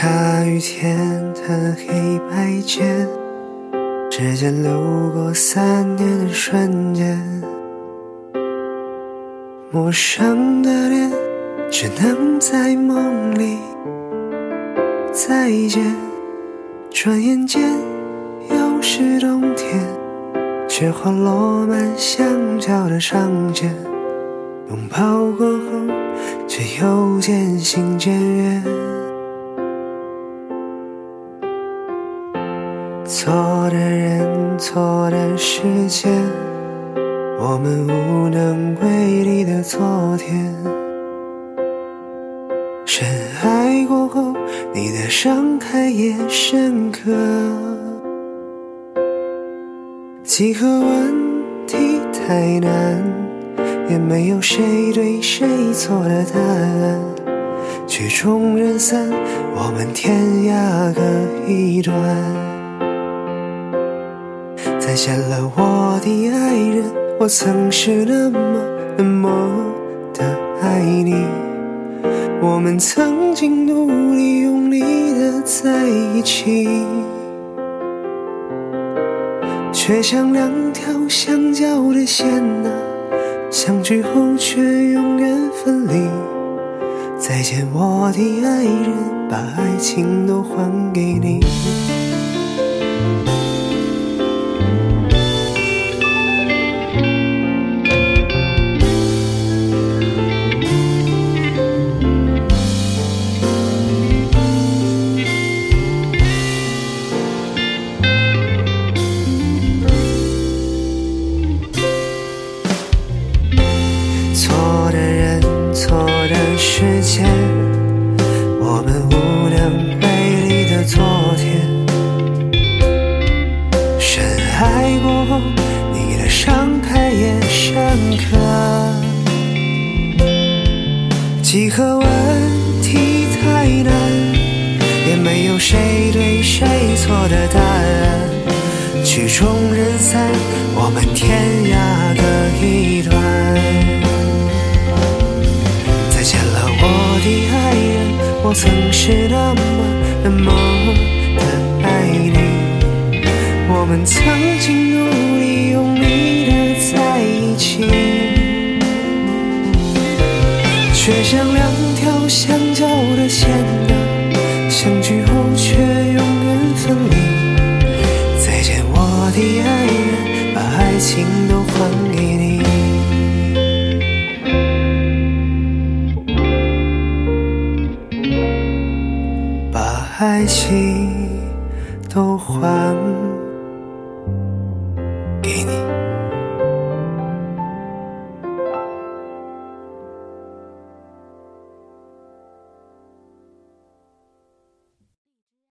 下雨天的黑白键，指尖流过三年的瞬间，陌生的脸，只能在梦里再见。转眼间又是冬天，雪花落满巷角的长街，拥抱过后，却又渐行渐远。错的人，错的时间，我们无能为力的昨天。深爱过后，你的伤害也深刻。几何问题太难，也没有谁对谁错的答案。曲终人散，我们天涯各一端。再见了我的爱人，我曾是那么那么的爱你。我们曾经努力用力的在一起，却像两条相交的线啊，相聚后却永远分离。再见我的爱人，把爱情都还给你。的时间，我们无能为力的昨天。深爱过后，你的伤害也深刻。几何问题太难，也没有谁对谁错的答案。曲终人散，我们天涯各是那么那么的爱你。我们曾经努力用力的在一起，却像两条相交的线啊，相聚后却永远分离。再见我的爱人，把爱情爱心都还给你。